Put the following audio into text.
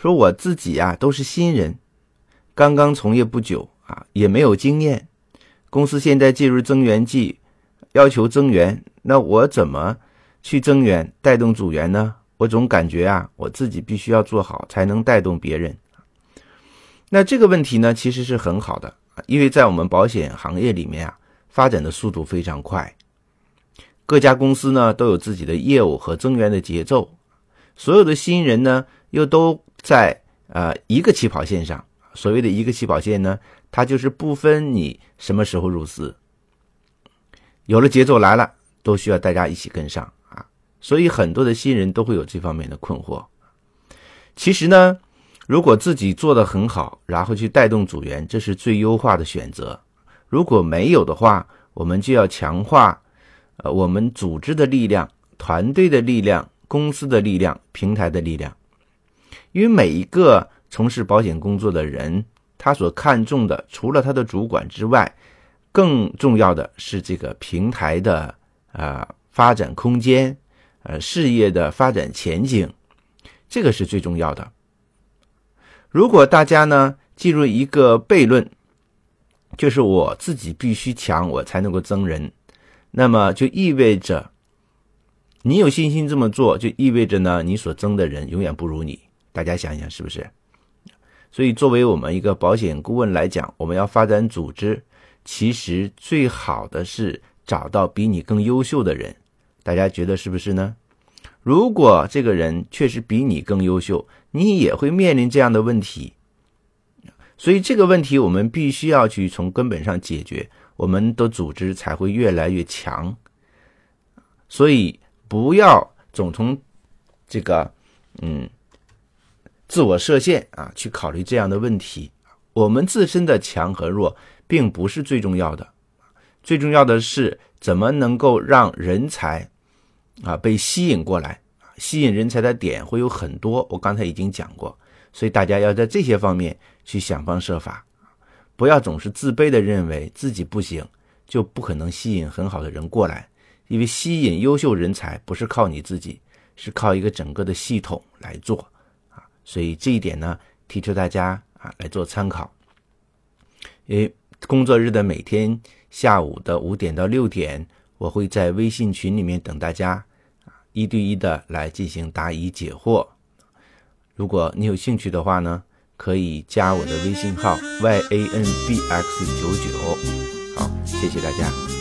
说我自己啊都是新人，刚刚从业不久啊，也没有经验。公司现在进入增员季，要求增员，那我怎么去增员、带动组员呢？我总感觉啊，我自己必须要做好，才能带动别人。那这个问题呢，其实是很好的，因为在我们保险行业里面啊，发展的速度非常快，各家公司呢都有自己的业务和增员的节奏，所有的新人呢又都在呃一个起跑线上。所谓的一个起跑线呢，它就是不分你什么时候入司，有了节奏来了，都需要大家一起跟上啊。所以很多的新人都会有这方面的困惑。其实呢。如果自己做得很好，然后去带动组员，这是最优化的选择。如果没有的话，我们就要强化，呃，我们组织的力量、团队的力量、公司的力量、平台的力量。因为每一个从事保险工作的人，他所看重的，除了他的主管之外，更重要的是这个平台的啊发展空间，呃，事业的发展前景，这个是最重要的。如果大家呢进入一个悖论，就是我自己必须强，我才能够增人，那么就意味着你有信心这么做，就意味着呢你所增的人永远不如你。大家想想是不是？所以作为我们一个保险顾问来讲，我们要发展组织，其实最好的是找到比你更优秀的人。大家觉得是不是呢？如果这个人确实比你更优秀，你也会面临这样的问题。所以这个问题我们必须要去从根本上解决，我们的组织才会越来越强。所以不要总从这个嗯自我设限啊去考虑这样的问题。我们自身的强和弱并不是最重要的，最重要的是怎么能够让人才。啊，被吸引过来，吸引人才的点会有很多，我刚才已经讲过，所以大家要在这些方面去想方设法，不要总是自卑的认为自己不行，就不可能吸引很好的人过来，因为吸引优秀人才不是靠你自己，是靠一个整个的系统来做，所以这一点呢，提出大家啊来做参考。因为工作日的每天下午的五点到六点，我会在微信群里面等大家啊。一对一的来进行答疑解惑。如果你有兴趣的话呢，可以加我的微信号 y a n b x 九九。好，谢谢大家。